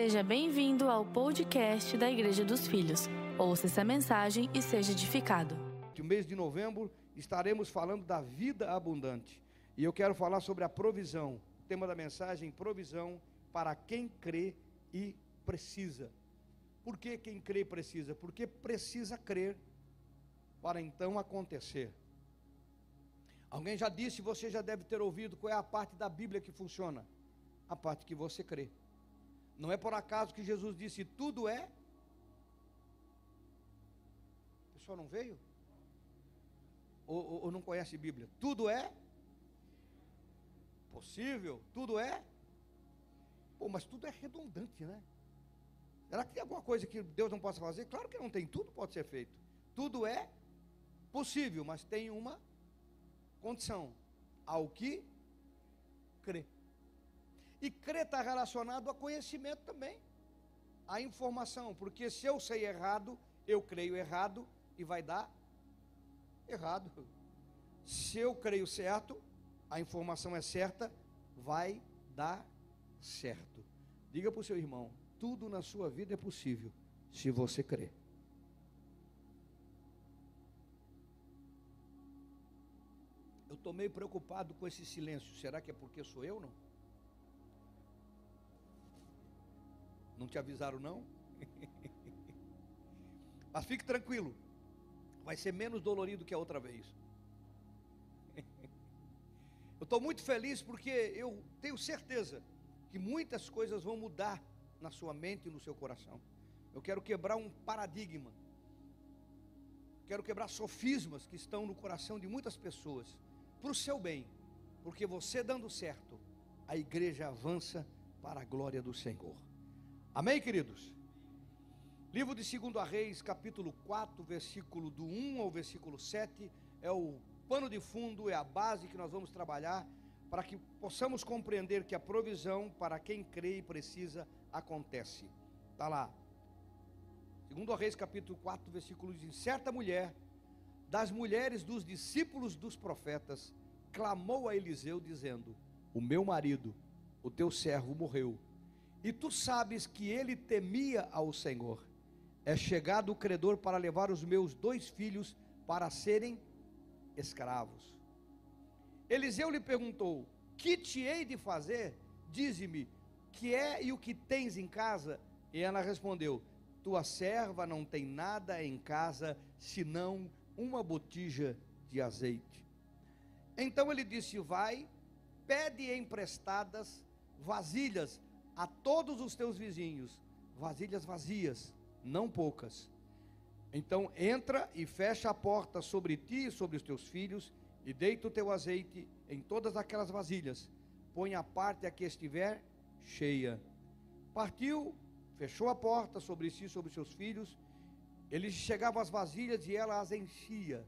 Seja bem-vindo ao podcast da Igreja dos Filhos. Ouça essa mensagem e seja edificado. No mês de novembro estaremos falando da vida abundante. E eu quero falar sobre a provisão. O tema da mensagem: provisão para quem crê e precisa. Por que quem crê precisa? Porque precisa crer para então acontecer. Alguém já disse, você já deve ter ouvido qual é a parte da Bíblia que funciona? A parte que você crê. Não é por acaso que Jesus disse: tudo é. O pessoal não veio? Ou, ou, ou não conhece Bíblia? Tudo é possível? Tudo é? Pô, mas tudo é redundante, né? Será que tem alguma coisa que Deus não possa fazer? Claro que não tem, tudo pode ser feito. Tudo é possível, mas tem uma condição: ao que crê. E crer está relacionado a conhecimento também, a informação, porque se eu sei errado, eu creio errado e vai dar errado. Se eu creio certo, a informação é certa, vai dar certo. Diga para o seu irmão: tudo na sua vida é possível, se você crer. Eu estou meio preocupado com esse silêncio. Será que é porque sou eu não? Não te avisaram não? Mas fique tranquilo. Vai ser menos dolorido que a outra vez. Eu estou muito feliz porque eu tenho certeza que muitas coisas vão mudar na sua mente e no seu coração. Eu quero quebrar um paradigma. Quero quebrar sofismas que estão no coração de muitas pessoas, para o seu bem, porque você dando certo, a igreja avança para a glória do Senhor. Amém, queridos? Livro de 2 Reis, capítulo 4, versículo do 1 ao versículo 7, é o pano de fundo, é a base que nós vamos trabalhar para que possamos compreender que a provisão para quem crê e precisa acontece. Está lá. 2 Reis, capítulo 4, versículo 1: Certa mulher, das mulheres dos discípulos dos profetas, clamou a Eliseu, dizendo: O meu marido, o teu servo, morreu e tu sabes que ele temia ao Senhor. É chegado o credor para levar os meus dois filhos para serem escravos. Eliseu lhe perguntou: Que te hei de fazer? Dize-me, que é e o que tens em casa? E ela respondeu: Tua serva não tem nada em casa senão uma botija de azeite. Então ele disse: Vai, pede emprestadas vasilhas a todos os teus vizinhos vasilhas vazias, não poucas. Então entra e fecha a porta sobre ti e sobre os teus filhos, e deita o teu azeite em todas aquelas vasilhas. Põe a parte a que estiver cheia. Partiu, fechou a porta sobre si e sobre os seus filhos. Ele chegava às vasilhas e ela as enchia.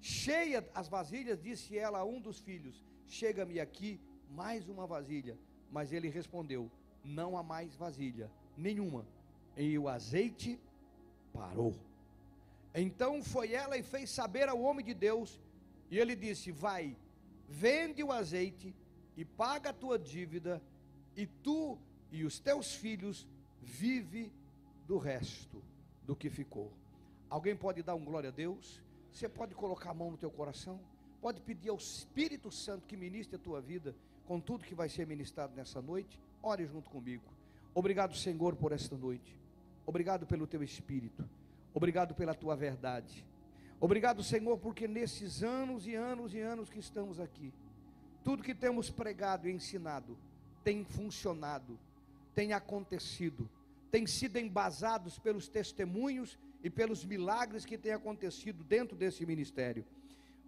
Cheia as vasilhas, disse ela a um dos filhos: Chega-me aqui mais uma vasilha. Mas ele respondeu: Não há mais vasilha, nenhuma. E o azeite parou. Então foi ela e fez saber ao homem de Deus, e ele disse: Vai, vende o azeite e paga a tua dívida, e tu e os teus filhos vive do resto do que ficou. Alguém pode dar um glória a Deus? Você pode colocar a mão no teu coração? Pode pedir ao Espírito Santo que ministre a tua vida com tudo que vai ser ministrado nessa noite, ore junto comigo. Obrigado, Senhor, por esta noite. Obrigado pelo teu espírito. Obrigado pela tua verdade. Obrigado, Senhor, porque nesses anos e anos e anos que estamos aqui, tudo que temos pregado e ensinado tem funcionado, tem acontecido, tem sido embasados pelos testemunhos e pelos milagres que têm acontecido dentro desse ministério.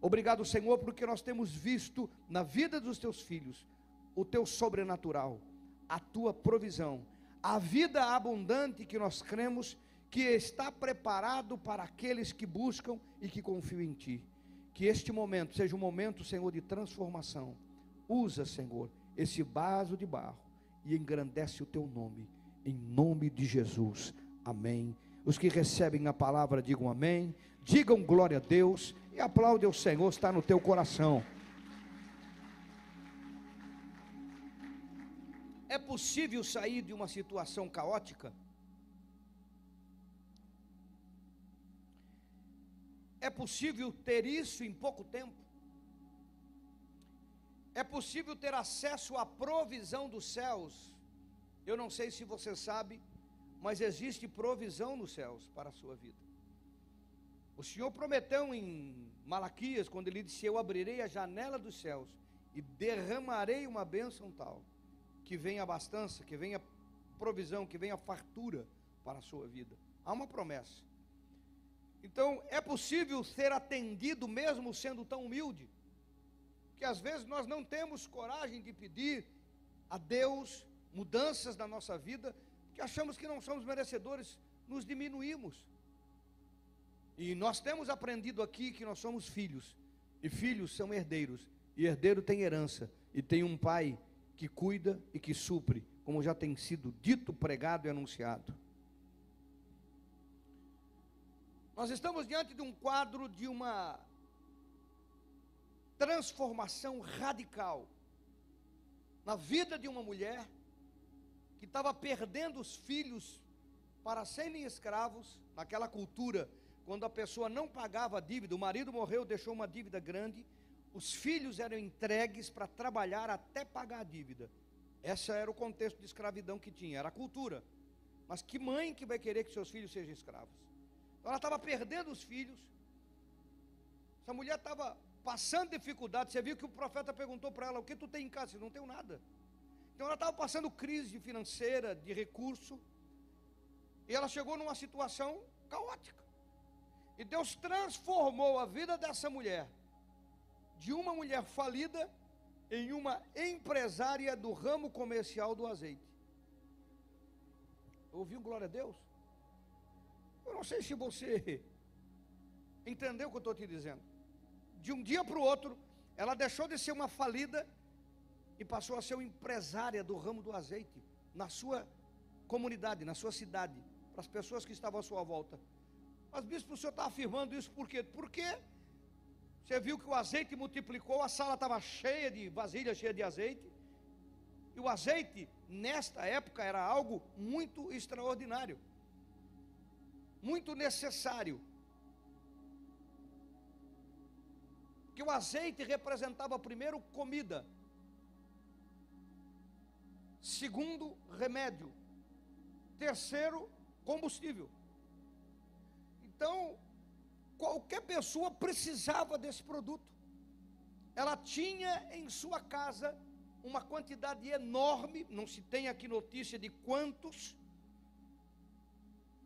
Obrigado, Senhor, porque nós temos visto na vida dos teus filhos o teu sobrenatural, a tua provisão, a vida abundante que nós cremos que está preparado para aqueles que buscam e que confiam em ti. Que este momento seja um momento, Senhor, de transformação. Usa, Senhor, esse vaso de barro e engrandece o teu nome, em nome de Jesus. Amém. Os que recebem a palavra digam amém, digam glória a Deus e aplaude o Senhor, está no teu coração. é possível sair de uma situação caótica? É possível ter isso em pouco tempo? É possível ter acesso à provisão dos céus? Eu não sei se você sabe, mas existe provisão nos céus para a sua vida. O Senhor prometeu em Malaquias, quando ele disse: Eu abrirei a janela dos céus e derramarei uma bênção tal, que venha abastança, que venha provisão, que venha fartura para a sua vida. Há uma promessa. Então, é possível ser atendido mesmo sendo tão humilde? Que às vezes nós não temos coragem de pedir a Deus mudanças na nossa vida, porque achamos que não somos merecedores, nos diminuímos. E nós temos aprendido aqui que nós somos filhos, e filhos são herdeiros, e herdeiro tem herança, e tem um pai que cuida e que supre, como já tem sido dito, pregado e anunciado. Nós estamos diante de um quadro de uma transformação radical na vida de uma mulher que estava perdendo os filhos para serem escravos, naquela cultura, quando a pessoa não pagava a dívida, o marido morreu, deixou uma dívida grande, os filhos eram entregues para trabalhar até pagar a dívida. Esse era o contexto de escravidão que tinha, era a cultura. Mas que mãe que vai querer que seus filhos sejam escravos? Ela estava perdendo os filhos. Essa mulher estava passando dificuldade. Você viu que o profeta perguntou para ela: O que tu tem em casa? Eu não tenho nada. Então ela estava passando crise financeira, de recurso. E ela chegou numa situação caótica. E Deus transformou a vida dessa mulher, de uma mulher falida, em uma empresária do ramo comercial do azeite. Ouviu glória a Deus? Eu não sei se você entendeu o que eu estou te dizendo. De um dia para o outro, ela deixou de ser uma falida e passou a ser uma empresária do ramo do azeite na sua comunidade, na sua cidade, para as pessoas que estavam à sua volta. Mas, bispo, o senhor está afirmando isso por quê? Porque você viu que o azeite multiplicou, a sala estava cheia de vasilha, cheia de azeite. E o azeite, nesta época, era algo muito extraordinário muito necessário. Que o azeite representava primeiro comida, segundo remédio, terceiro combustível. Então, qualquer pessoa precisava desse produto. Ela tinha em sua casa uma quantidade enorme, não se tem aqui notícia de quantos,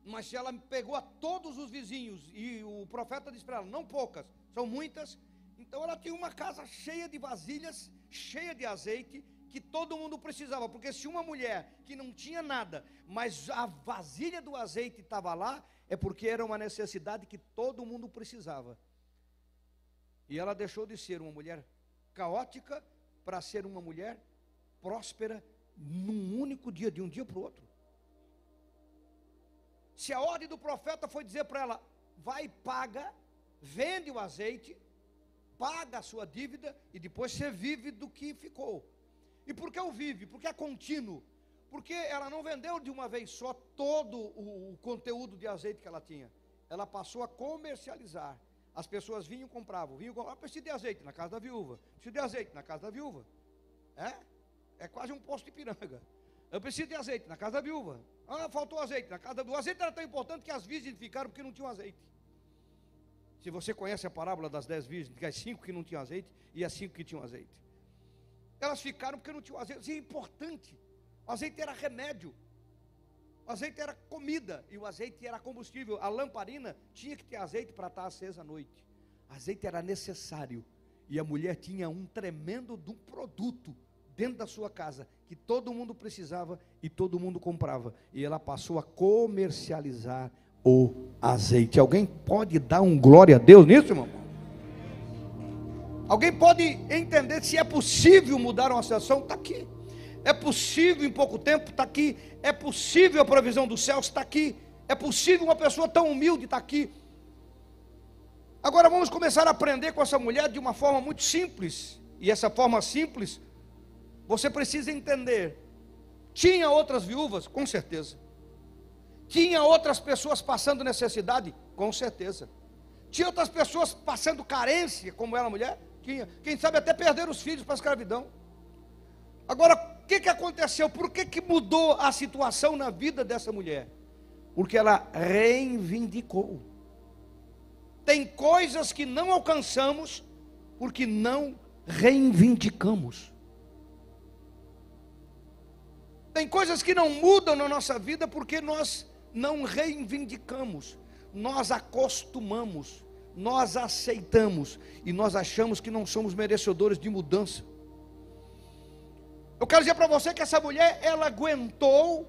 mas ela pegou a todos os vizinhos, e o profeta disse para ela: não poucas, são muitas. Então ela tinha uma casa cheia de vasilhas, cheia de azeite, que todo mundo precisava, porque se uma mulher que não tinha nada, mas a vasilha do azeite estava lá, é porque era uma necessidade que todo mundo precisava. E ela deixou de ser uma mulher caótica para ser uma mulher próspera num único dia, de um dia para o outro. Se a ordem do profeta foi dizer para ela: vai e paga, vende o azeite, paga a sua dívida e depois você vive do que ficou. E por que o vive? Porque é contínuo. Porque ela não vendeu de uma vez só todo o, conteúdo de azeite que ela tinha. Ela passou a comercializar. As pessoas vinham e compravam. Vinham e compravam. Ah, preciso de azeite na casa da viúva. Preciso de azeite na casa da viúva. É? É quase um posto de piranga. Eu preciso de azeite na casa da viúva. Ah, faltou azeite na casa da viúva. O azeite era tão importante que as virgens ficaram porque não tinham azeite. Se você conhece a parábola das dez virgens, que as cinco que não tinham azeite e as cinco que tinham azeite. Elas ficaram porque não tinham azeite. Isso é importante. O azeite era remédio. O azeite era comida e o azeite era combustível. A lamparina tinha que ter azeite para estar acesa à noite. Azeite era necessário. E a mulher tinha um tremendo de um produto dentro da sua casa que todo mundo precisava e todo mundo comprava. E ela passou a comercializar o azeite. Alguém pode dar um glória a Deus nisso, irmão? Alguém pode entender se é possível mudar uma situação? Está aqui. É possível em pouco tempo? Está aqui. É possível a provisão dos céus? Está aqui. É possível uma pessoa tão humilde? Está aqui. Agora vamos começar a aprender com essa mulher de uma forma muito simples. E essa forma simples você precisa entender Tinha outras viúvas? Com certeza. Tinha outras pessoas passando necessidade? Com certeza. Tinha outras pessoas passando carência, como ela mulher? Tinha. Quem sabe até perder os filhos para a escravidão. Agora, o que, que aconteceu? Por que, que mudou a situação na vida dessa mulher? Porque ela reivindicou. Tem coisas que não alcançamos porque não reivindicamos. Tem coisas que não mudam na nossa vida porque nós não reivindicamos, nós acostumamos, nós aceitamos e nós achamos que não somos merecedores de mudança. Eu quero dizer para você que essa mulher, ela aguentou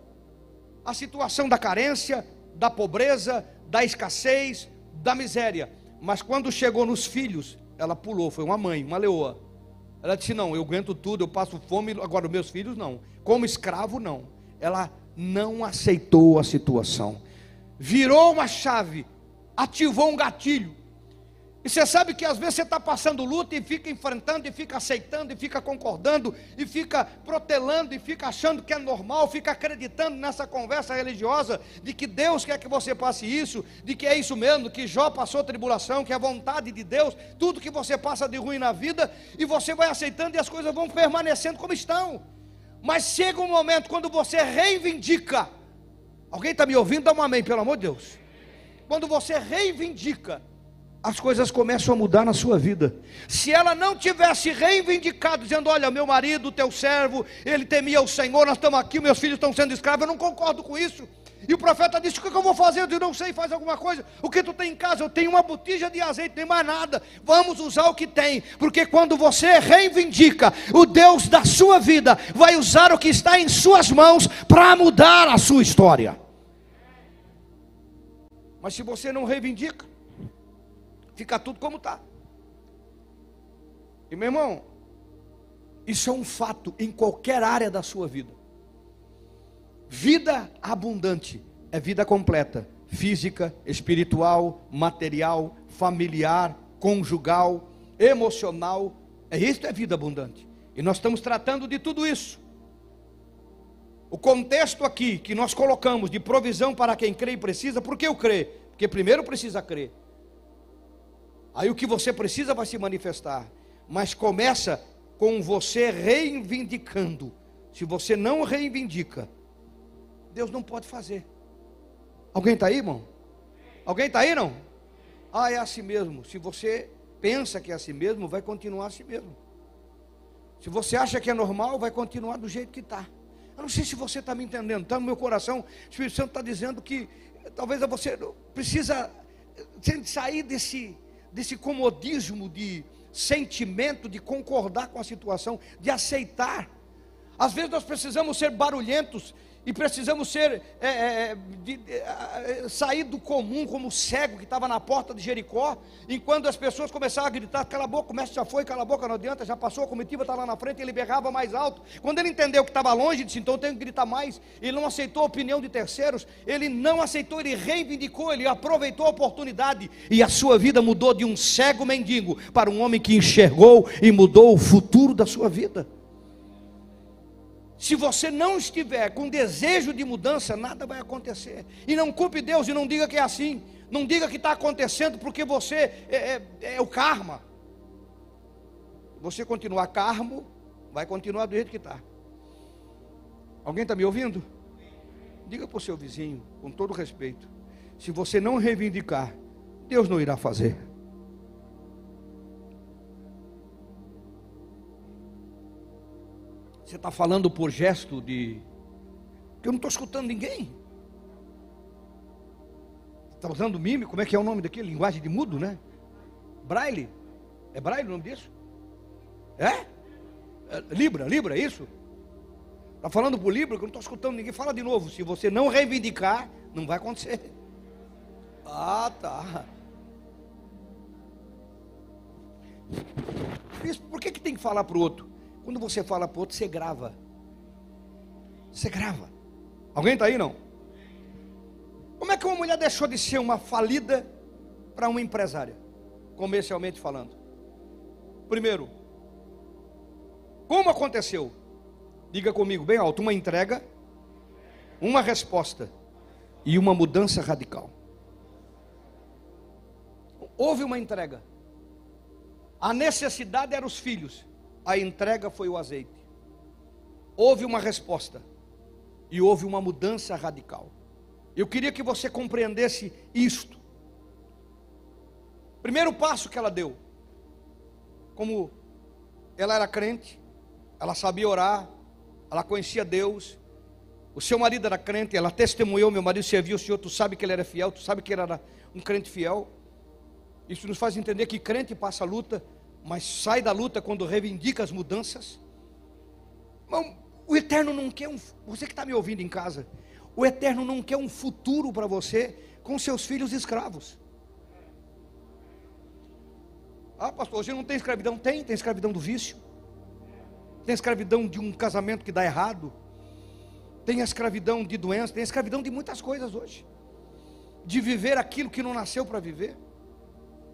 a situação da carência, da pobreza, da escassez, da miséria, mas quando chegou nos filhos, ela pulou, foi uma mãe, uma leoa. Ela disse: Não, eu aguento tudo, eu passo fome, agora os meus filhos não. Como escravo, não. Ela não aceitou a situação, virou uma chave, ativou um gatilho. E você sabe que às vezes você está passando luta e fica enfrentando, e fica aceitando, e fica concordando, e fica protelando, e fica achando que é normal, fica acreditando nessa conversa religiosa de que Deus quer que você passe isso, de que é isso mesmo, que Jó passou tribulação, que é vontade de Deus, tudo que você passa de ruim na vida, e você vai aceitando e as coisas vão permanecendo como estão. Mas chega um momento quando você reivindica. Alguém está me ouvindo? Dá um amém, pelo amor de Deus. Quando você reivindica as coisas começam a mudar na sua vida. Se ela não tivesse reivindicado, dizendo: Olha, meu marido, teu servo, ele temia o Senhor, nós estamos aqui, meus filhos estão sendo escravos, eu não concordo com isso. E o profeta disse: O que eu vou fazer? Eu disse, não sei, faz alguma coisa. O que tu tem em casa? Eu tenho uma botija de azeite, nem mais nada. Vamos usar o que tem, porque quando você reivindica, o Deus da sua vida vai usar o que está em suas mãos para mudar a sua história. Mas se você não reivindica, fica tudo como está. E meu irmão, isso é um fato em qualquer área da sua vida. Vida abundante é vida completa, física, espiritual, material, familiar, conjugal, emocional. É isso é vida abundante. E nós estamos tratando de tudo isso. O contexto aqui que nós colocamos de provisão para quem crê e precisa, por que eu creio? Porque primeiro precisa crer. Aí o que você precisa vai se manifestar. Mas começa com você reivindicando. Se você não reivindica, Deus não pode fazer. Alguém está aí, irmão? Alguém está aí, não? Ah, é assim mesmo. Se você pensa que é assim mesmo, vai continuar assim mesmo. Se você acha que é normal, vai continuar do jeito que está. Eu não sei se você está me entendendo. Está no meu coração. O Espírito Santo está dizendo que talvez você precisa sair desse desse comodismo de sentimento, de concordar com a situação, de aceitar. Às vezes nós precisamos ser barulhentos e precisamos ser é, é, de, de, é, sair do comum como o cego que estava na porta de Jericó, enquanto as pessoas começaram a gritar, cala a boca, o mestre já foi, cala a boca, não adianta, já passou, a comitiva está lá na frente, ele berrava mais alto. Quando ele entendeu que estava longe, disse, então eu tenho que gritar mais. Ele não aceitou a opinião de terceiros, ele não aceitou, ele reivindicou, ele aproveitou a oportunidade, e a sua vida mudou de um cego mendigo para um homem que enxergou e mudou o futuro da sua vida. Se você não estiver com desejo de mudança, nada vai acontecer. E não culpe Deus e não diga que é assim. Não diga que está acontecendo porque você é, é, é, o karma. Você continuar karmo, vai continuar do jeito que está. Alguém está me ouvindo? Diga para o seu vizinho, com todo respeito: se você não reivindicar, Deus não irá fazer. Você está falando por gesto de. eu não estou escutando ninguém. Está usando mime? Como é que é o nome daquele? Linguagem de mudo, né? Braille. É Braille o nome disso? É? é Libra, Libra, é isso? Está falando por Libra que eu não estou escutando ninguém. Fala de novo. Se você não reivindicar, não vai acontecer. Ah, tá. Por que, que tem que falar para o outro? Quando você fala para outro, você grava. Você grava. Alguém está aí não? Como é que uma mulher deixou de ser uma falida para uma empresária? Comercialmente falando. Primeiro, como aconteceu? Diga comigo, bem alto, uma entrega uma resposta e uma mudança radical. Houve uma entrega. A necessidade era os filhos, a entrega foi o azeite. Houve uma resposta e houve uma mudança radical. Eu queria que você compreendesse isto. Primeiro passo que ela deu, como ela era crente, ela sabia orar, ela conhecia Deus, o seu marido era crente, ela testemunhou, meu marido serviu o Senhor, tu sabe que ele era fiel, tu sabe que ele era um crente fiel. Isso nos faz entender que crente passa luta, mas sai da luta quando reivindica as mudanças. Irmão, o Eterno não quer um. Você que está me ouvindo em casa, o Eterno não quer um futuro para você com seus filhos escravos. Ah, pastor, hoje não tem escravidão? Tem, tem escravidão do vício. Tem escravidão de um casamento que dá errado. Tem escravidão de doença, tem escravidão de muitas coisas hoje. De viver aquilo que não nasceu para viver.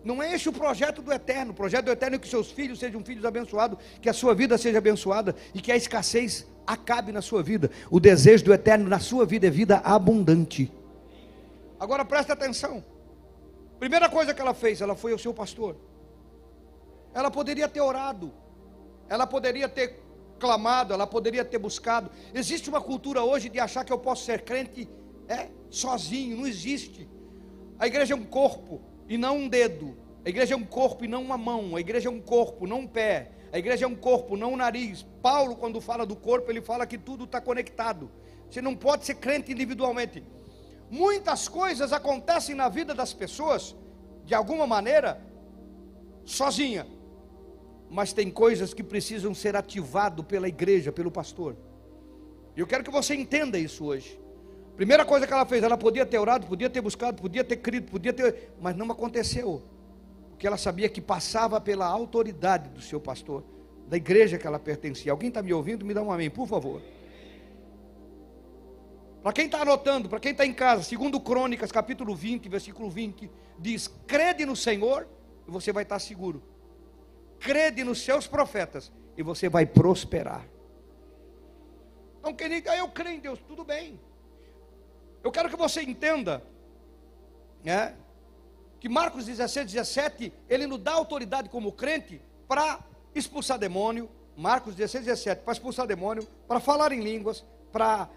Não é esse o projeto do eterno. O projeto do eterno é que seus filhos sejam filhos abençoados, que a sua vida seja abençoada e que a escassez acabe na sua vida. O desejo do eterno na sua vida é vida abundante. Agora presta atenção. Primeira coisa que ela fez, ela foi ao seu pastor. Ela poderia ter orado, ela poderia ter clamado, ela poderia ter buscado. Existe uma cultura hoje de achar que eu posso ser crente é, sozinho, não existe. A igreja é um corpo e não um dedo. A igreja é um corpo e não uma mão. A igreja é um corpo, não um pé. A igreja é um corpo, não um nariz. Paulo, quando fala do corpo, ele fala que tudo está conectado. Você não pode ser crente individualmente. Muitas coisas acontecem na vida das pessoas, de alguma maneira, sozinha. Mas tem coisas que precisam ser ativado pela igreja, pelo pastor. Eu quero que você entenda isso hoje. Primeira coisa que ela fez, ela podia ter orado, podia ter buscado, podia ter crido, podia ter, mas não aconteceu. Porque ela sabia que passava pela autoridade do seu pastor, da igreja que ela pertencia. Alguém está me ouvindo? Me dá um amém, por favor. Para quem está anotando, para quem está em casa, segundo Crônicas, capítulo 20, versículo 20, diz: crede no Senhor e você vai estar seguro crede nos seus profetas e você vai prosperar. Então, querido, eu creio em Deus, tudo bem. Eu quero que você entenda, né, que Marcos 16, 17, ele nos dá autoridade como crente para expulsar demônio. Marcos 16, 17, para expulsar demônio, para falar em línguas, para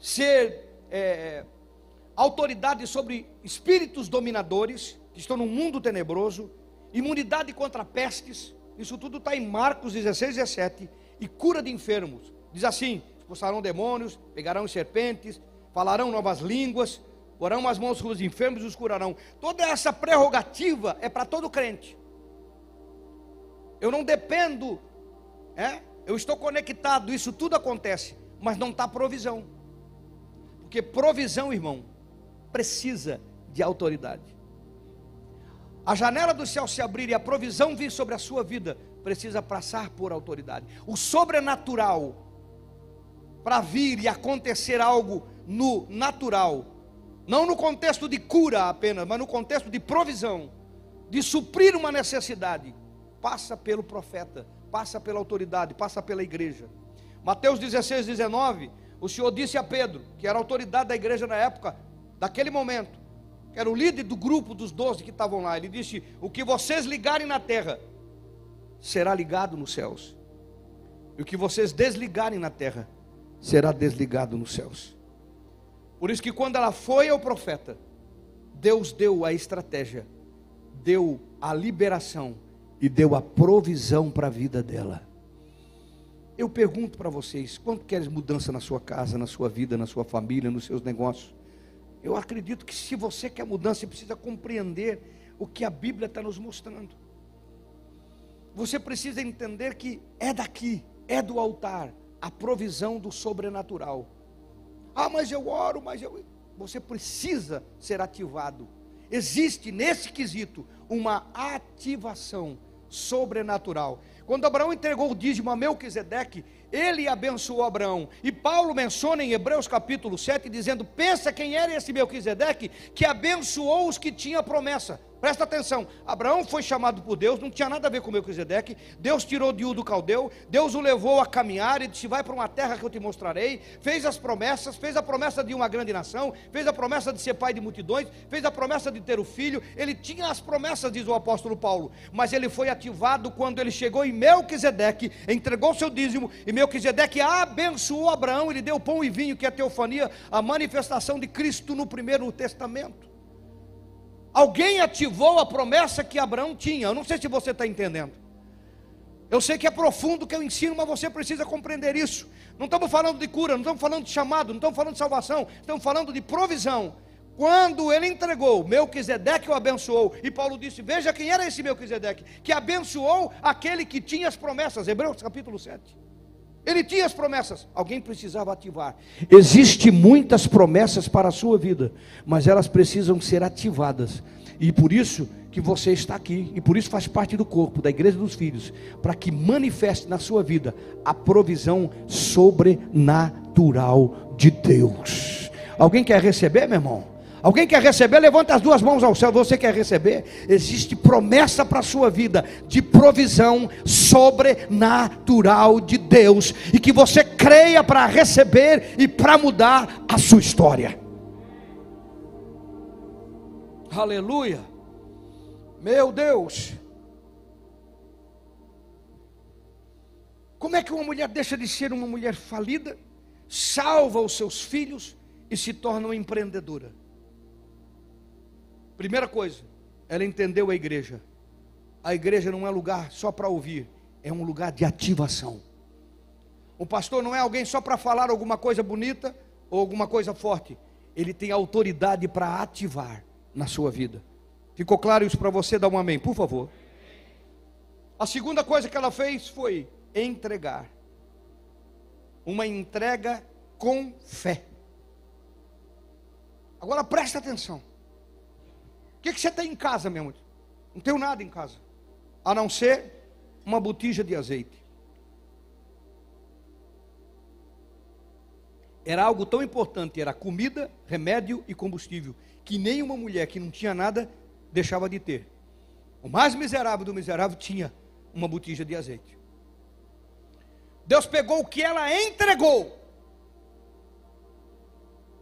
ser é, autoridade sobre espíritos dominadores que estão no mundo tenebroso imunidade contra pestes, isso tudo está em Marcos 16, 17, e cura de enfermos. Diz assim: expulsarão demônios, pegarão serpentes, falarão novas línguas, porão as mãos sobre os enfermos e os curarão. Toda essa prerrogativa é para todo crente. Eu não dependo, é? eu estou conectado, isso tudo acontece, mas não está provisão. Porque provisão, irmão, precisa de autoridade a janela do céu se abrir e a provisão vir sobre a sua vida, precisa passar por autoridade. O sobrenatural, para vir e acontecer algo no natural, não no contexto de cura apenas, mas no contexto de provisão, de suprir uma necessidade, passa pelo profeta, passa pela autoridade, passa pela igreja. Mateus 16, 19, o Senhor disse a Pedro, que era autoridade da igreja na época, daquele momento: que era o líder do grupo dos doze que estavam lá, ele disse: O que vocês ligarem na terra será ligado nos céus, e o que vocês desligarem na terra será desligado nos céus. Por isso que quando ela foi ao profeta, Deus deu a estratégia, deu a liberação e deu a provisão para a vida dela. Eu pergunto para vocês: quanto queres mudança na sua casa, na sua vida, na sua família, nos seus negócios? Eu acredito que se você quer mudança, você precisa compreender o que a Bíblia está nos mostrando. Você precisa entender que é daqui, é do altar, a provisão do sobrenatural. Ah, mas eu oro, mas eu. Você precisa ser ativado. Existe nesse quesito uma ativação sobrenatural. Quando Abraão entregou o dízimo a Melquisedeque, ele abençoou Abraão. E Paulo menciona em Hebreus capítulo 7, dizendo: Pensa quem era esse Melquisedeque que abençoou os que tinham promessa. Presta atenção, Abraão foi chamado por Deus, não tinha nada a ver com Melquisedeque. Deus tirou de do Caldeu, Deus o levou a caminhar e disse: Vai para uma terra que eu te mostrarei. Fez as promessas, fez a promessa de uma grande nação, fez a promessa de ser pai de multidões, fez a promessa de ter o filho. Ele tinha as promessas, diz o apóstolo Paulo, mas ele foi ativado quando ele chegou em Melquisedeque, entregou seu dízimo, e Melquisedeque abençoou Abraão, ele deu pão e vinho, que é a teofania, a manifestação de Cristo no primeiro testamento. Alguém ativou a promessa que Abraão tinha. Eu não sei se você está entendendo. Eu sei que é profundo o que eu ensino, mas você precisa compreender isso. Não estamos falando de cura, não estamos falando de chamado, não estamos falando de salvação, estamos falando de provisão. Quando ele entregou, Melquisedeque o abençoou, e Paulo disse: Veja quem era esse Melquisedeque, que abençoou aquele que tinha as promessas. Hebreus capítulo 7. Ele tinha as promessas, alguém precisava ativar. Existem muitas promessas para a sua vida, mas elas precisam ser ativadas. E por isso que você está aqui, e por isso faz parte do corpo da igreja dos filhos, para que manifeste na sua vida a provisão sobrenatural de Deus. Alguém quer receber, meu irmão? Alguém quer receber? Levanta as duas mãos ao céu. Você quer receber? Existe promessa para a sua vida de provisão sobrenatural de Deus e que você creia para receber e para mudar a sua história. Aleluia. Meu Deus. Como é que uma mulher deixa de ser uma mulher falida, salva os seus filhos e se torna uma empreendedora? Primeira coisa, ela entendeu a igreja. A igreja não é lugar só para ouvir, é um lugar de ativação. O pastor não é alguém só para falar alguma coisa bonita ou alguma coisa forte. Ele tem autoridade para ativar na sua vida. Ficou claro isso para você? Dá um amém, por favor. A segunda coisa que ela fez foi entregar. Uma entrega com fé. Agora presta atenção que, que você tem em casa, meu irmão? Não tenho nada em casa, a não ser uma botija de azeite. Era algo tão importante, era comida, remédio e combustível, que nenhuma mulher que não tinha nada deixava de ter. O mais miserável do miserável tinha uma botija de azeite. Deus pegou o que ela entregou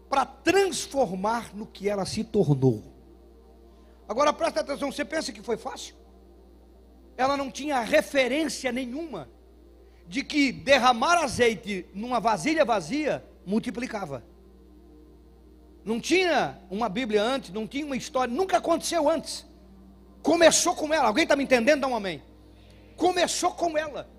para transformar no que ela se tornou. Agora presta atenção, você pensa que foi fácil? Ela não tinha referência nenhuma de que derramar azeite numa vasilha vazia multiplicava. Não tinha uma Bíblia antes, não tinha uma história, nunca aconteceu antes. Começou com ela. Alguém está me entendendo? Dá um amém. Começou com ela.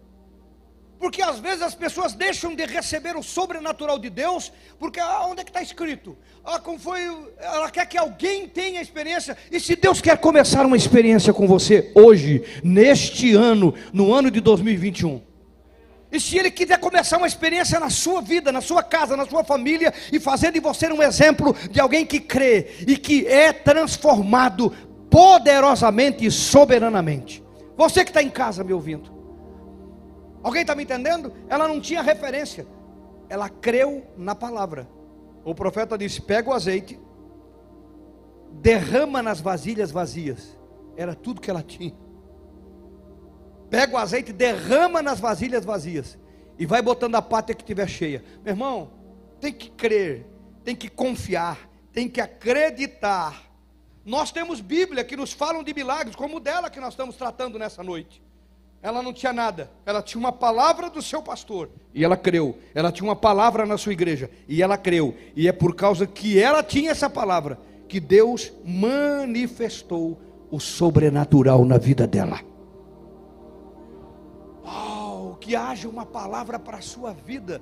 Porque às vezes as pessoas deixam de receber o sobrenatural de Deus, porque ah, onde é que está escrito? Ah, como foi? Ela quer que alguém tenha experiência. E se Deus quer começar uma experiência com você hoje, neste ano, no ano de 2021? E se Ele quiser começar uma experiência na sua vida, na sua casa, na sua família, e fazer de você um exemplo de alguém que crê e que é transformado poderosamente e soberanamente. Você que está em casa me ouvindo, Alguém está me entendendo? Ela não tinha referência. Ela creu na palavra. O profeta disse: pega o azeite, derrama nas vasilhas vazias. Era tudo que ela tinha. Pega o azeite, derrama nas vasilhas vazias. E vai botando a pátria que tiver cheia. Meu irmão, tem que crer, tem que confiar, tem que acreditar. Nós temos Bíblia que nos falam de milagres, como o dela que nós estamos tratando nessa noite. Ela não tinha nada, ela tinha uma palavra do seu pastor e ela creu. Ela tinha uma palavra na sua igreja e ela creu. E é por causa que ela tinha essa palavra que Deus manifestou o sobrenatural na vida dela. Oh, que haja uma palavra para a sua vida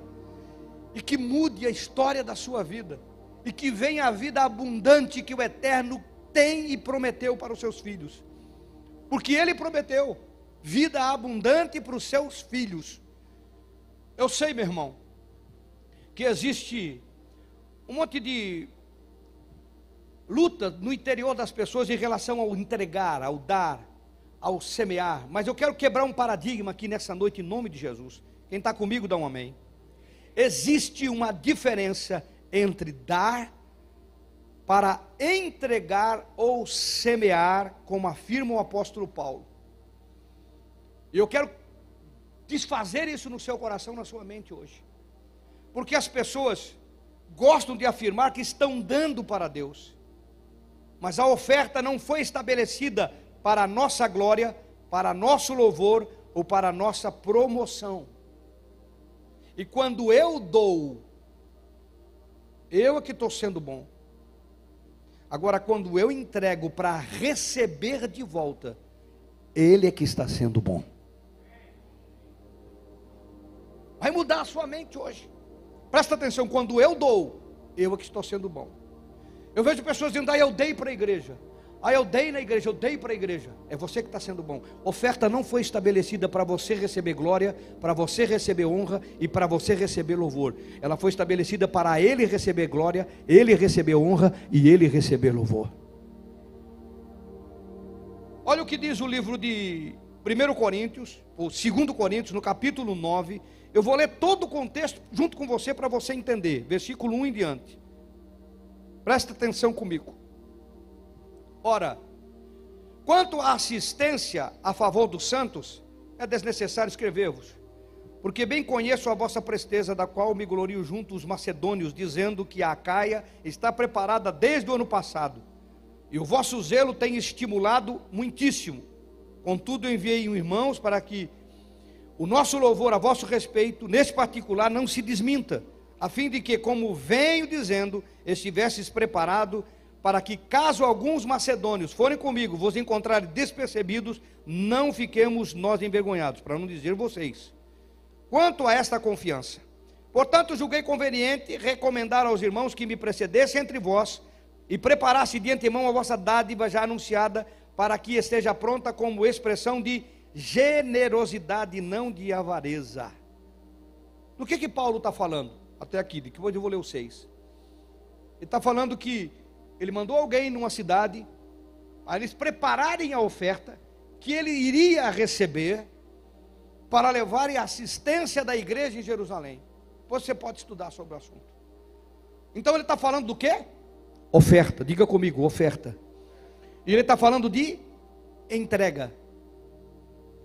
e que mude a história da sua vida e que venha a vida abundante que o Eterno tem e prometeu para os seus filhos. Porque ele prometeu vida abundante para os seus filhos. Eu sei, meu irmão, que existe um monte de luta no interior das pessoas em relação ao entregar, ao dar, ao semear. Mas eu quero quebrar um paradigma aqui nessa noite em nome de Jesus. Quem está comigo dá um amém. Existe uma diferença entre dar para entregar ou semear, como afirma o apóstolo Paulo. E eu quero desfazer isso no seu coração, na sua mente hoje. Porque as pessoas gostam de afirmar que estão dando para Deus. Mas a oferta não foi estabelecida para a nossa glória, para nosso louvor ou para nossa promoção. E quando eu dou, eu é que estou sendo bom. Agora, quando eu entrego para receber de volta, Ele é que está sendo bom. Vai mudar a sua mente hoje. Presta atenção, quando eu dou, eu é que estou sendo bom. Eu vejo pessoas dizendo, ah, eu dei para a igreja. Ah, eu dei na igreja, eu dei para a igreja. É você que está sendo bom. Oferta não foi estabelecida para você receber glória, para você receber honra e para você receber louvor. Ela foi estabelecida para ele receber glória, ele receber honra e ele receber louvor. Olha o que diz o livro de 1 Coríntios, ou 2 Coríntios, no capítulo 9. Eu vou ler todo o contexto junto com você para você entender, versículo 1 em diante. Presta atenção comigo. Ora, quanto à assistência a favor dos santos, é desnecessário escrever-vos, porque bem conheço a vossa presteza, da qual me glorio junto os macedônios, dizendo que a Caia está preparada desde o ano passado, e o vosso zelo tem estimulado muitíssimo. Contudo, enviei irmãos para que o nosso louvor a vosso respeito, nesse particular, não se desminta, a fim de que, como venho dizendo, estivesses preparado para que, caso alguns macedônios forem comigo, vos encontrarem despercebidos, não fiquemos nós envergonhados, para não dizer vocês. Quanto a esta confiança, portanto, julguei conveniente recomendar aos irmãos que me precedessem entre vós e preparasse de antemão a vossa dádiva já anunciada, para que esteja pronta como expressão de generosidade, não de avareza. Do que que Paulo está falando? Até aqui, depois eu vou ler o 6. Ele está falando que ele mandou alguém numa cidade, para eles prepararem a oferta que ele iria receber para levarem a assistência da igreja em Jerusalém. Você pode estudar sobre o assunto. Então ele está falando do que? Oferta, diga comigo, oferta. E ele está falando de entrega.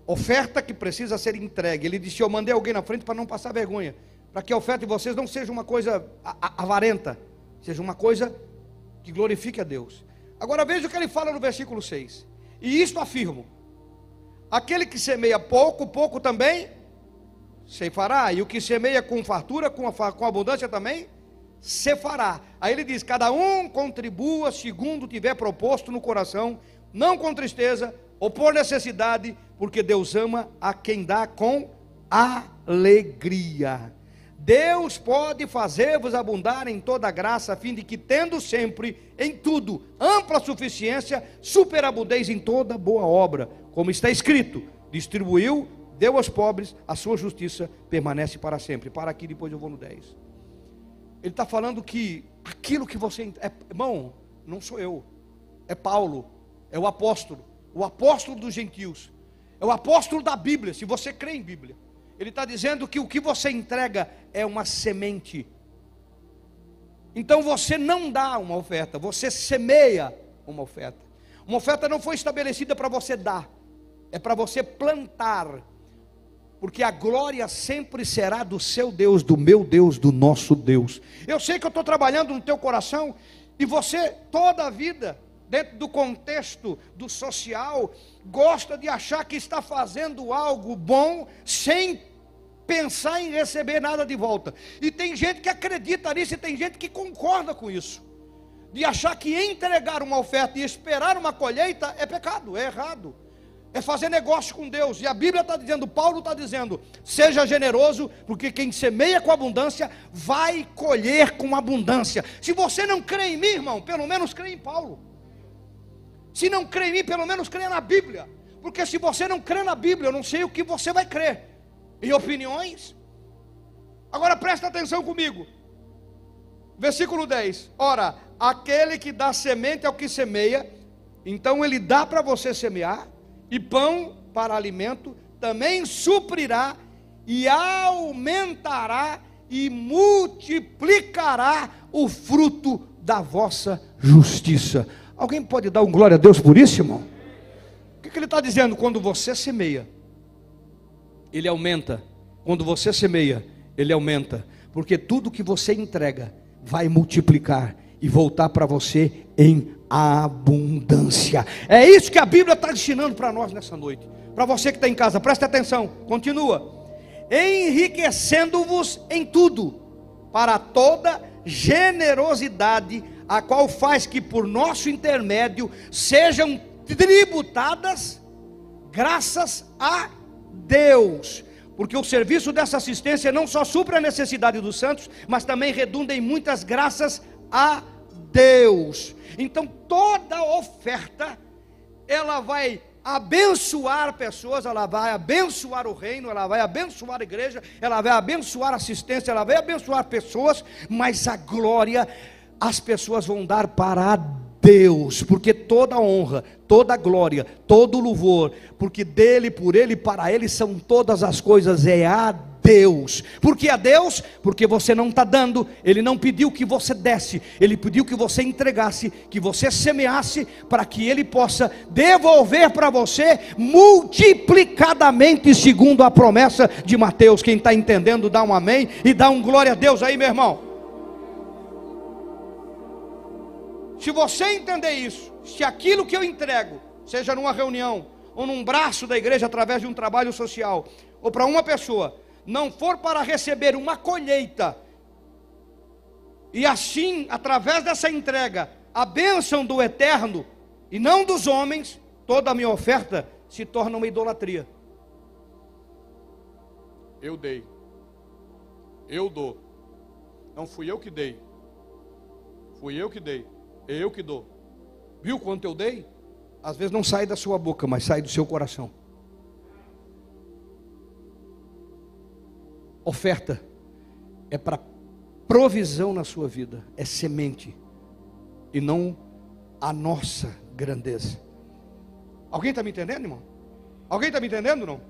Oferta que precisa ser entregue. Ele disse: Eu mandei alguém na frente para não passar vergonha. Para que a oferta de vocês não seja uma coisa avarenta, seja uma coisa que glorifique a Deus. Agora veja o que ele fala no versículo 6. E isto afirmo: aquele que semeia pouco, pouco também fará. e o que semeia com fartura, com, com abundância também, se fará. Aí ele diz: cada um contribua segundo tiver proposto no coração, não com tristeza ou por necessidade, porque Deus ama a quem dá com alegria. Deus pode fazer-vos abundar em toda graça, a fim de que, tendo sempre, em tudo, ampla suficiência, superabundez em toda boa obra, como está escrito: distribuiu, deu aos pobres, a sua justiça permanece para sempre. Para aqui, depois eu vou no 10. Ele está falando que aquilo que você. É, irmão, não sou eu, é Paulo, é o apóstolo, o apóstolo dos gentios, é o apóstolo da Bíblia, se você crê em Bíblia. Ele está dizendo que o que você entrega é uma semente. Então você não dá uma oferta, você semeia uma oferta. Uma oferta não foi estabelecida para você dar, é para você plantar. Porque a glória sempre será do seu Deus, do meu Deus, do nosso Deus. Eu sei que eu estou trabalhando no teu coração e você toda a vida dentro do contexto do social, gosta de achar que está fazendo algo bom sem pensar em receber nada de volta. E tem gente que acredita nisso e tem gente que concorda com isso. De achar que entregar uma oferta e esperar uma colheita é pecado, é errado. É fazer negócio com Deus. E a Bíblia está dizendo, Paulo está dizendo: seja generoso, porque quem semeia com abundância vai colher com abundância. Se você não crê em mim, irmão, pelo menos crê em Paulo. Se não crê em mim, pelo menos crê na Bíblia. Porque se você não crê na Bíblia, eu não sei o que você vai crer e opiniões. Agora presta atenção comigo. Versículo 10. Ora, aquele que dá semente ao que semeia, então ele dá para você semear, e pão para alimento, também suprirá e aumentará e multiplicará o fruto da vossa justiça. Alguém pode dar um glória a Deus por isso, irmão? O que, ele está dizendo? Quando você semeia, ele aumenta. Quando você semeia, ele aumenta. Porque tudo que você entrega vai multiplicar e voltar para você em abundância. É isso que a Bíblia está ensinando para nós nessa noite. Para você que está em casa, preste atenção, continua. Enriquecendo-vos em tudo, para toda generosidade, a qual faz que por nosso intermédio sejam tributadas graças a Deus. Porque o serviço dessa assistência não só supre a necessidade dos santos, mas também redunda em muitas graças a Deus. Então toda oferta ela vai abençoar pessoas, ela vai abençoar o reino, ela vai abençoar a igreja, ela vai abençoar assistência, ela vai abençoar pessoas, mas a glória as pessoas vão dar para Deus, porque toda honra, toda glória, todo louvor, porque dele, por ele, para ele são todas as coisas, é a Deus. Por que a Deus? Porque você não está dando, Ele não pediu que você desse, Ele pediu que você entregasse, que você semeasse, para que Ele possa devolver para você multiplicadamente, segundo a promessa de Mateus. Quem está entendendo, dá um amém e dá um glória a Deus aí, meu irmão. Se você entender isso, se aquilo que eu entrego, seja numa reunião, ou num braço da igreja através de um trabalho social, ou para uma pessoa, não for para receber uma colheita, e assim, através dessa entrega, a bênção do eterno e não dos homens, toda a minha oferta se torna uma idolatria. Eu dei, eu dou, não fui eu que dei, fui eu que dei, eu que dou. Viu quanto eu dei? Às vezes não sai da sua boca, mas sai do seu coração. Oferta é para provisão na sua vida, é semente e não a nossa grandeza. Alguém está me entendendo, irmão? Alguém está me entendendo, não?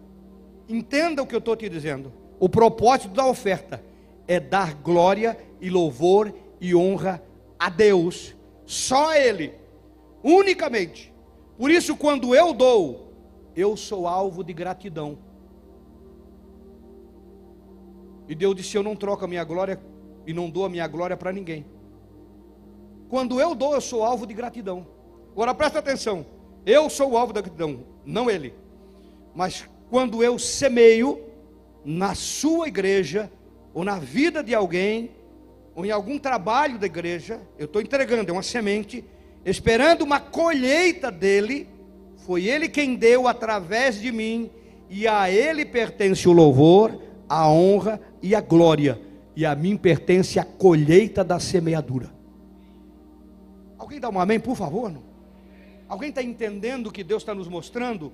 Entenda o que eu estou te dizendo. O propósito da oferta é dar glória e louvor e honra a Deus, só Ele, unicamente. Por isso, quando eu dou, eu sou alvo de gratidão. E Deus disse: Eu não troco a minha glória e não dou a minha glória para ninguém. Quando eu dou, eu sou alvo de gratidão. Agora presta atenção: eu sou o alvo da gratidão, não ele. Mas quando eu semeio na sua igreja, ou na vida de alguém, ou em algum trabalho da igreja, eu estou entregando, é uma semente, esperando uma colheita dele, foi ele quem deu através de mim, e a ele pertence o louvor, a honra e a glória, e a mim pertence a colheita da semeadura. Alguém dá um amém, por favor? Não? Alguém está entendendo o que Deus está nos mostrando?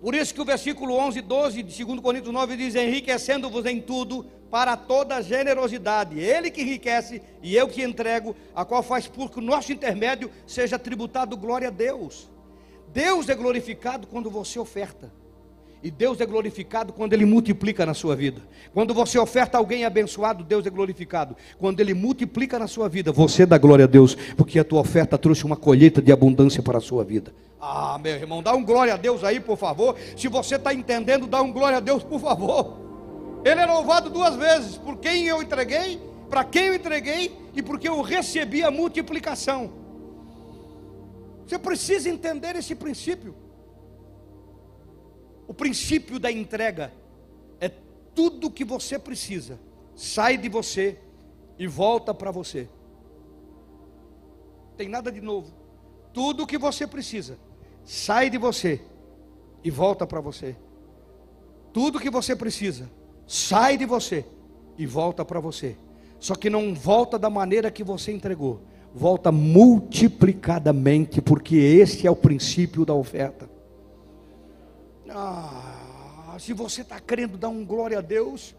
Por isso que o versículo 11 e 12 de 2 Coríntios 9 diz: Enriquecendo-vos em tudo para toda generosidade. Ele que enriquece e eu que entrego, a qual faz por que o nosso intermédio seja tributado glória a Deus. Deus é glorificado quando você oferta. E Deus é glorificado quando Ele multiplica na sua vida. Quando você oferta alguém abençoado, Deus é glorificado. Quando Ele multiplica na sua vida, você dá glória a Deus, porque a tua oferta trouxe uma colheita de abundância para a sua vida. Ah, meu irmão, dá um glória a Deus aí, por favor. Se você está entendendo, dá um glória a Deus, por favor. Ele é louvado duas vezes: por quem eu entreguei, para quem eu entreguei e porque eu recebi a multiplicação. Você precisa entender esse princípio. O princípio da entrega é tudo que você precisa, sai de você e volta para você. Tem nada de novo. Tudo que você precisa, sai de você e volta para você. Tudo que você precisa, sai de você e volta para você. Só que não volta da maneira que você entregou, volta multiplicadamente, porque esse é o princípio da oferta. Ah, se você está crendo, dá um glória a Deus.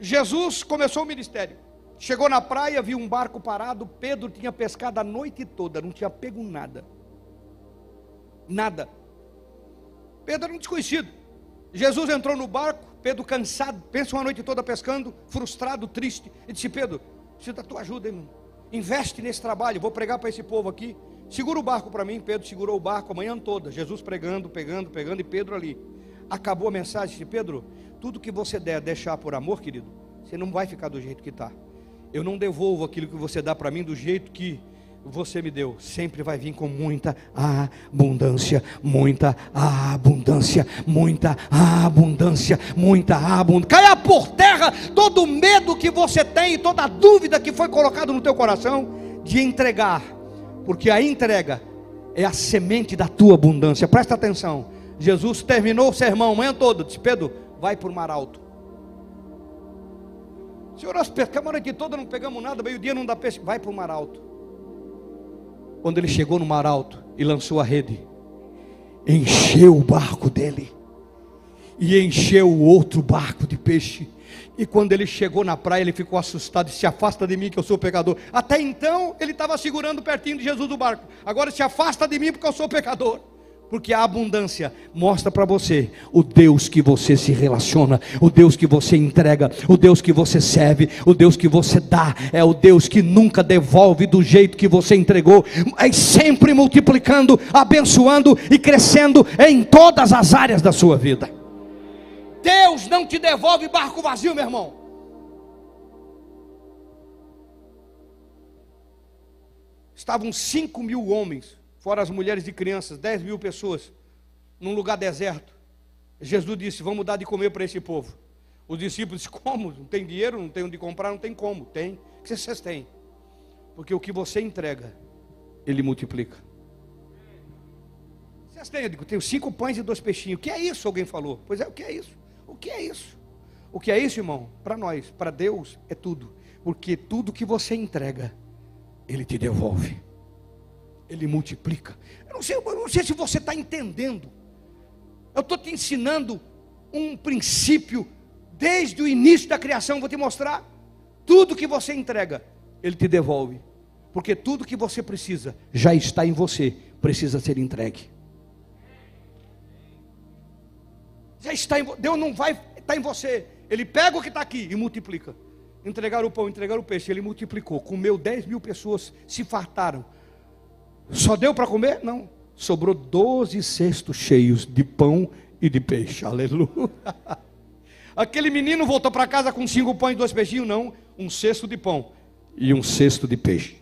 Jesus começou o ministério. Chegou na praia, viu um barco parado. Pedro tinha pescado a noite toda, não tinha pego nada. Nada. Pedro era um desconhecido. Jesus entrou no barco, Pedro cansado, pensa uma noite toda pescando, frustrado, triste. E disse: Pedro, preciso da tua ajuda, irmão. Investe nesse trabalho, vou pregar para esse povo aqui. Segura o barco para mim. Pedro segurou o barco a manhã toda. Jesus pregando, pegando, pegando, e Pedro ali. Acabou a mensagem, disse: Pedro, tudo que você der, deixar por amor, querido, você não vai ficar do jeito que está. Eu não devolvo aquilo que você dá para mim do jeito que você me deu, sempre vai vir com muita abundância, muita abundância, muita abundância, muita abundância. Caia por terra todo o medo que você tem, toda a dúvida que foi colocado no teu coração de entregar, porque a entrega é a semente da tua abundância. Presta atenção. Jesus terminou o sermão manhã toda, disse: Pedro, vai para o mar alto. Senhor, nós pescamos a noite toda, não pegamos nada, meio-dia não dá peixe. Vai para o mar alto. Quando ele chegou no mar alto e lançou a rede, encheu o barco dele e encheu o outro barco de peixe. E quando ele chegou na praia, ele ficou assustado e se afasta de mim, que eu sou pecador. Até então, ele estava segurando pertinho de Jesus do barco. Agora se afasta de mim, porque eu sou pecador. Porque a abundância mostra para você o Deus que você se relaciona, o Deus que você entrega, o Deus que você serve, o Deus que você dá, é o Deus que nunca devolve do jeito que você entregou, mas sempre multiplicando, abençoando e crescendo em todas as áreas da sua vida. Deus não te devolve barco vazio, meu irmão. Estavam cinco mil homens fora as mulheres e crianças, 10 mil pessoas, num lugar deserto. Jesus disse: Vamos dar de comer para esse povo. Os discípulos disseram: Como? Não tem dinheiro, não tem onde comprar, não tem como. Tem. O que vocês têm? Porque o que você entrega, Ele multiplica. Vocês têm? Eu digo: Tenho cinco pães e dois peixinhos. O que é isso? Alguém falou. Pois é, o que é isso? O que é isso? O que é isso, irmão? Para nós, para Deus, é tudo. Porque tudo que você entrega, Ele te devolve. Ele multiplica. Eu não sei, eu não sei se você está entendendo. Eu estou te ensinando um princípio desde o início da criação. Vou te mostrar. Tudo que você entrega, Ele te devolve. Porque tudo que você precisa já está em você, precisa ser entregue. Já está em Deus não vai estar tá em você. Ele pega o que está aqui e multiplica. Entregar o pão, entregar o peixe, ele multiplicou. Comeu 10 mil pessoas, se fartaram. Só deu para comer? Não. Sobrou 12 cestos cheios de pão e de peixe. Aleluia. Aquele menino voltou para casa com cinco pães e dois peixinhos? Não. Um cesto de pão e um cesto de peixe.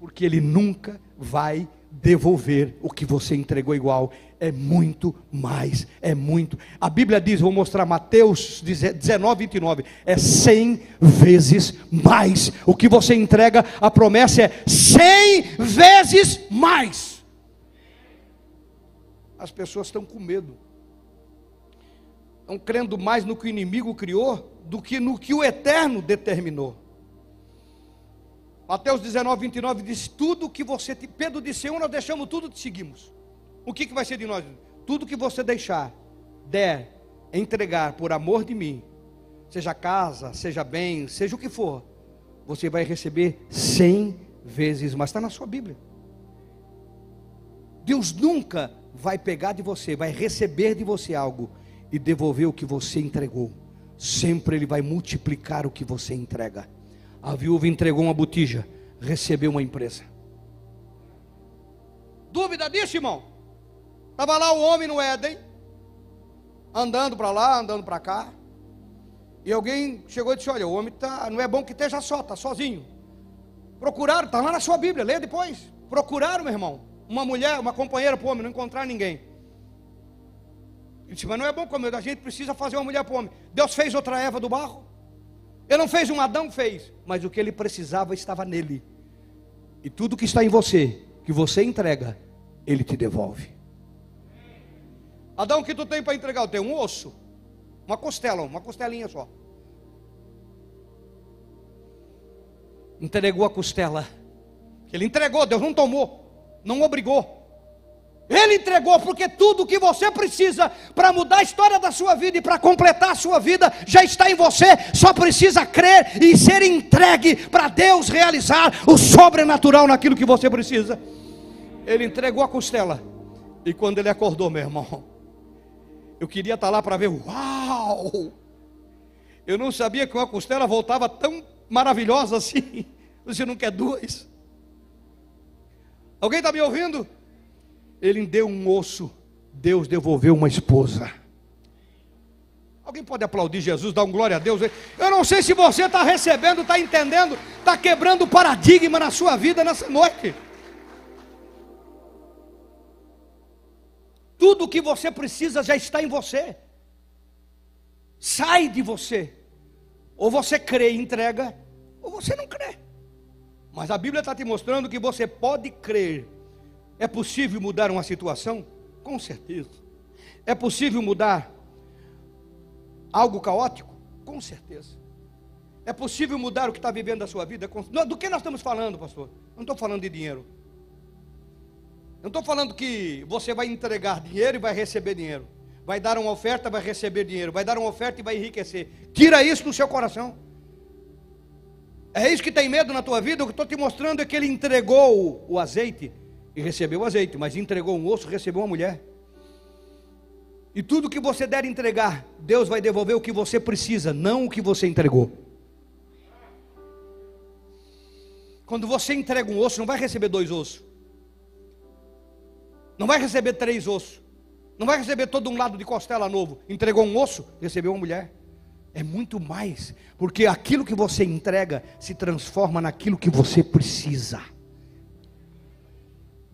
Porque ele nunca vai devolver o que você entregou igual. É muito mais, é muito. A Bíblia diz, vou mostrar Mateus 19, 29, é cem vezes mais. O que você entrega, a promessa é cem vezes mais. As pessoas estão com medo, estão crendo mais no que o inimigo criou do que no que o eterno determinou. Mateus 19, 29 diz: Tudo que você. Pedro disse: Um, nós deixamos tudo, te seguimos. O que, que vai ser de nós? Tudo que você deixar, der, entregar por amor de mim, seja casa, seja bem, seja o que for, você vai receber cem vezes mais. Está na sua Bíblia. Deus nunca vai pegar de você, vai receber de você algo e devolver o que você entregou. Sempre Ele vai multiplicar o que você entrega. A viúva entregou uma botija, recebeu uma empresa. Dúvida disso, irmão? Estava lá o homem no Éden, andando para lá, andando para cá. E alguém chegou e disse: Olha, o homem tá, não é bom que esteja só, está sozinho. Procuraram, está lá na sua Bíblia, lê depois. Procuraram, meu irmão, uma mulher, uma companheira para o homem, não encontrar ninguém. Ele disse: Mas não é bom como a gente precisa fazer uma mulher para o homem. Deus fez outra Eva do barro. Ele não fez um Adão, fez, mas o que ele precisava estava nele. E tudo que está em você, que você entrega, ele te devolve. Adão, o que tu tem para entregar? Eu tenho um osso, uma costela, uma costelinha só. Entregou a costela. Ele entregou, Deus não tomou, não obrigou. Ele entregou, porque tudo que você precisa para mudar a história da sua vida e para completar a sua vida já está em você, só precisa crer e ser entregue para Deus realizar o sobrenatural naquilo que você precisa. Ele entregou a costela, e quando ele acordou, meu irmão, Eu queria estar lá para ver, uau! Eu não sabia que uma costela voltava tão maravilhosa assim. Você não quer duas? Alguém está me ouvindo? Ele deu um osso, Deus devolveu uma esposa. Alguém pode aplaudir Jesus, dar um glória a Deus? Eu não sei se você está recebendo, está entendendo, está quebrando o paradigma na sua vida nessa noite. Tudo o que você precisa já está em você. Sai de você. Ou você crê e entrega, ou você não crê. Mas a Bíblia está te mostrando que você pode crer. É possível mudar uma situação? Com certeza. É possível mudar algo caótico? Com certeza. É possível mudar o que está vivendo da sua vida? Do que nós estamos falando, pastor? Não estou falando de dinheiro. Não estou falando que você vai entregar dinheiro e vai receber dinheiro. Vai dar uma oferta, vai receber dinheiro. Vai dar uma oferta e vai enriquecer. Tira isso do seu coração. É isso que tem medo na tua vida? O que estou te mostrando é que ele entregou o azeite e recebeu o azeite, mas entregou um osso recebeu uma mulher. E tudo que você der entregar, Deus vai devolver o que você precisa, não o que você entregou. Quando você entrega um osso, não vai receber dois ossos. Não vai receber três ossos. Não vai receber todo um lado de costela novo. Entregou um osso, recebeu uma mulher. É muito mais, porque aquilo que você entrega se transforma naquilo que você precisa.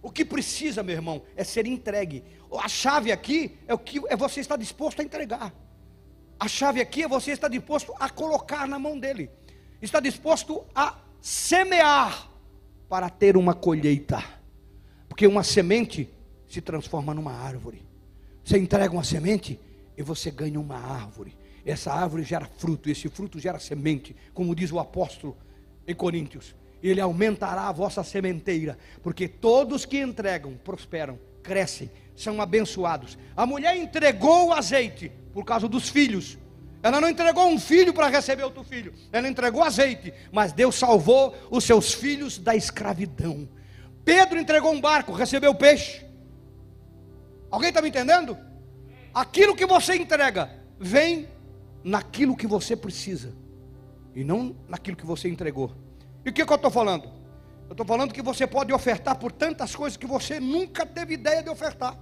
O que precisa, meu irmão, é ser entregue. A chave aqui é o que é você estar disposto a entregar. A chave aqui é você estar disposto a colocar na mão dele. Está disposto a semear para ter uma colheita. Porque uma semente se transforma numa árvore. Você entrega uma semente e você ganha uma árvore. Essa árvore gera fruto, esse fruto gera semente, como diz o apóstolo em Coríntios. Ele aumentará a vossa sementeira, porque todos que entregam prosperam, crescem, são abençoados. A mulher entregou o azeite por causa dos filhos. Ela não entregou um filho para receber outro filho, ela entregou azeite, mas Deus salvou os seus filhos da escravidão. Pedro entregou um barco, recebeu peixe. Alguém está me entendendo? Aquilo que você entrega vem naquilo que você precisa e não naquilo que você entregou. E o que, que eu estou falando? Eu estou falando que você pode ofertar por tantas coisas que você nunca teve ideia de ofertar.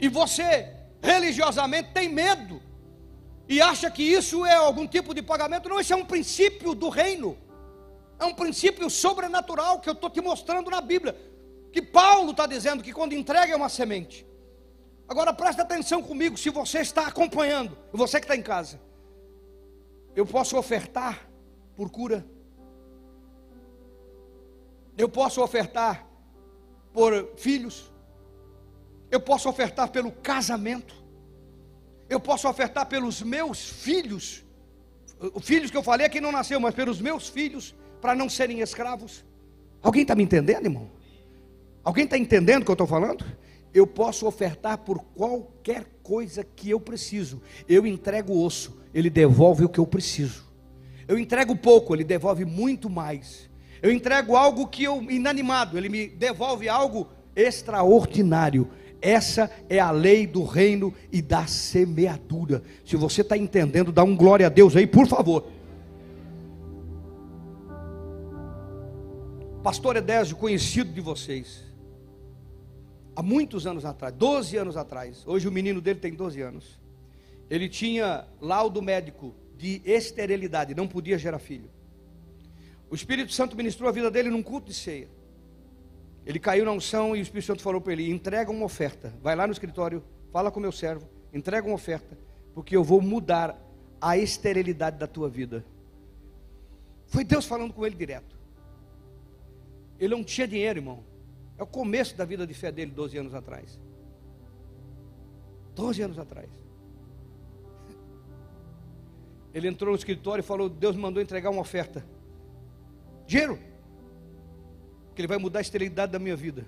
E você religiosamente tem medo e acha que isso é algum tipo de pagamento. Não, isso é um princípio do reino. É um princípio sobrenatural que eu estou te mostrando na Bíblia que Paulo está dizendo que quando entrega é uma semente. Agora presta atenção comigo, se você está acompanhando, você que está em casa, eu posso ofertar por cura, eu posso ofertar por filhos, eu posso ofertar pelo casamento, eu posso ofertar pelos meus filhos, filhos que eu falei que não nasceu, mas pelos meus filhos, para não serem escravos. Alguém está me entendendo, irmão? Alguém está entendendo o que eu estou falando? Eu posso ofertar por qualquer coisa que eu preciso. Eu entrego o osso, ele devolve o que eu preciso. Eu entrego pouco, ele devolve muito mais. Eu entrego algo que eu inanimado, ele me devolve algo extraordinário. Essa é a lei do reino e da semeadura. Se você está entendendo, dá um glória a Deus aí, por favor. Pastor Edésio, conhecido de vocês há muitos anos atrás, 12 anos atrás. Hoje o menino dele tem 12 anos. Ele tinha laudo médico de esterilidade, não podia gerar filho. O Espírito Santo ministrou a vida dele num culto de ceia. Ele caiu na unção e o Espírito Santo falou para ele: entrega uma oferta. Vai lá no escritório, fala com meu servo, entrega uma oferta, porque eu vou mudar a esterilidade da tua vida. Foi Deus falando com ele direto. Ele não tinha dinheiro, irmão. É o começo da vida de fé dele, 12 anos atrás. 12 anos atrás. Ele entrou no escritório e falou: Deus mandou entregar uma oferta. Dinheiro. Que ele vai mudar a esterilidade da minha vida.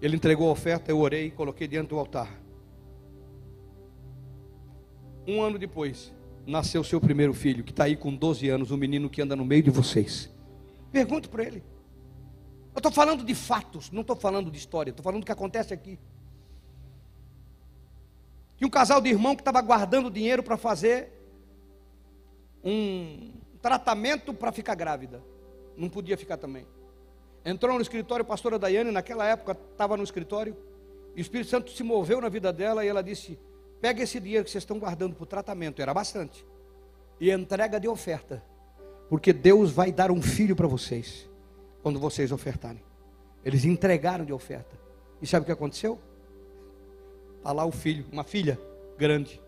Ele entregou a oferta, eu orei, coloquei diante do altar. Um ano depois, nasceu seu primeiro filho, que está aí com 12 anos, um menino que anda no meio de vocês. Pergunte para ele. Eu estou falando de fatos, não estou falando de história, estou falando do que acontece aqui. Tinha um casal de irmão que estava guardando dinheiro para fazer um tratamento para ficar grávida. Não podia ficar também. Entrou no escritório, a pastora Daiane, naquela época estava no escritório, e o Espírito Santo se moveu na vida dela e ela disse: Pega esse dinheiro que vocês estão guardando para o tratamento, era bastante, e entrega de oferta, porque Deus vai dar um filho para vocês, quando vocês ofertarem. Eles entregaram de oferta. E sabe o que aconteceu? Está lá o filho, uma filha grande,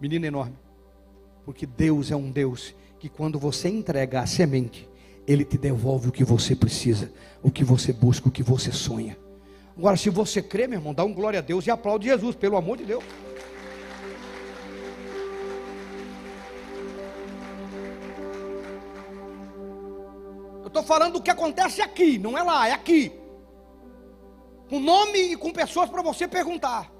menina enorme. Porque Deus é um Deus que quando você entrega a semente, Ele te devolve o que você precisa, o que você busca, o que você sonha. Agora, se você crê, meu irmão, dá um glória a Deus e aplaude Jesus, pelo amor de Deus. Eu estou falando do que acontece aqui, não é lá, é aqui. Com nome e com pessoas para você perguntar.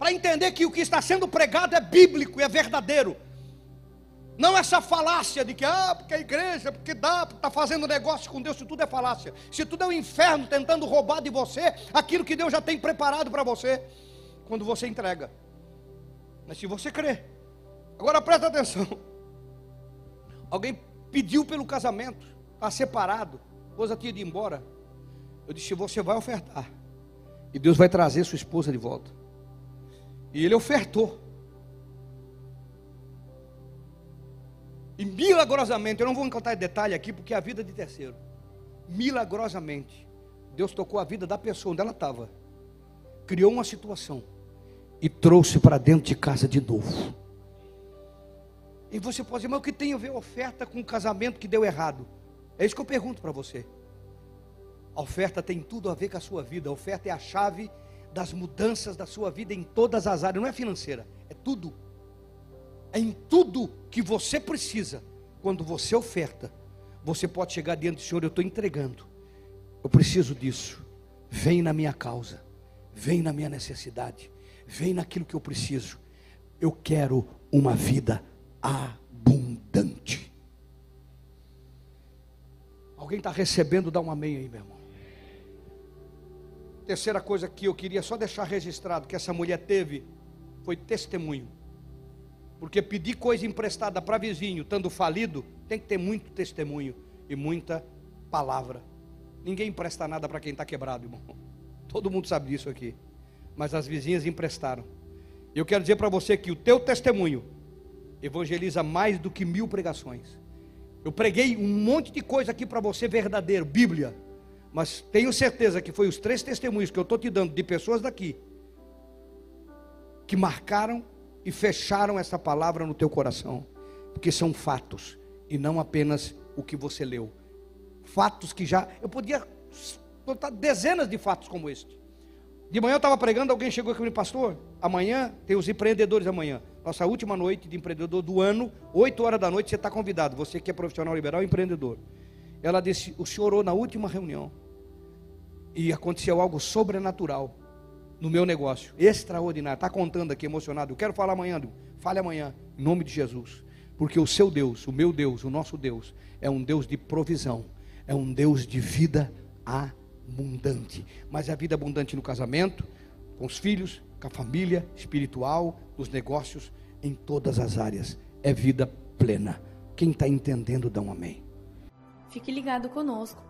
Para entender que o que está sendo pregado é bíblico e é verdadeiro. Não essa falácia de que, ah, porque a igreja, porque dá, porque está fazendo negócio com Deus, se tudo é falácia. Se tudo é um inferno tentando roubar de você aquilo que Deus já tem preparado para você, quando você entrega. Mas se você crê. Agora presta atenção. Alguém pediu pelo casamento, está separado, a esposa de ir embora. Eu disse: Você vai ofertar, e Deus vai trazer sua esposa de volta. E ele ofertou. E milagrosamente, eu não vou contar detalhe aqui, porque é a vida de terceiro. Milagrosamente, Deus tocou a vida da pessoa onde ela estava, criou uma situação e trouxe para dentro de casa de novo. E você pode dizer, mas o que tem a ver oferta com o casamento que deu errado? É isso que eu pergunto para você. A oferta tem tudo a ver com a sua vida. A oferta é a chave das mudanças da sua vida em todas as áreas. Não é financeira, é tudo. É em tudo que você precisa. Quando você oferta, você pode chegar diante do Senhor, eu estou entregando. Eu preciso disso. Vem na minha causa. Vem na minha necessidade. Vem naquilo que eu preciso. Eu quero uma vida abundante. Alguém está recebendo, dá um amém aí, meu irmão. Terceira coisa que eu queria só deixar registrado que essa mulher teve foi testemunho. Porque pedir coisa emprestada para vizinho, estando falido, tem que ter muito testemunho e muita palavra. Ninguém empresta nada para quem está quebrado, irmão. Todo mundo sabe disso aqui. Mas as vizinhas emprestaram. Eu quero dizer para você que o teu testemunho evangeliza mais do que mil pregações. Eu preguei um monte de coisa aqui para você verdadeiro, Bíblia. Mas tenho certeza que foi os três testemunhos que eu estou te dando de pessoas daqui que marcaram e fecharam essa palavra no teu coração, porque são fatos e não apenas o que você leu. Fatos que já eu podia contar dezenas de fatos como este. De manhã eu estava pregando, alguém chegou aqui e me pastor, amanhã tem os empreendedores amanhã. Nossa última noite de empreendedor do ano, 8 horas da noite, você está convidado. Você que é profissional liberal, empreendedor. Ela disse: O senhor orou na última reunião. E aconteceu algo sobrenatural no meu negócio. Extraordinário. Está contando aqui, emocionado. Eu quero falar amanhã. Fale amanhã, em nome de Jesus. Porque o seu Deus, o meu Deus, o nosso Deus, é um Deus de provisão. É um Deus de vida abundante. Mas a vida abundante no casamento, com os filhos, com a família, espiritual, nos negócios, em todas as áreas. É vida plena. Quem está entendendo, dá um amém. Fique ligado conosco.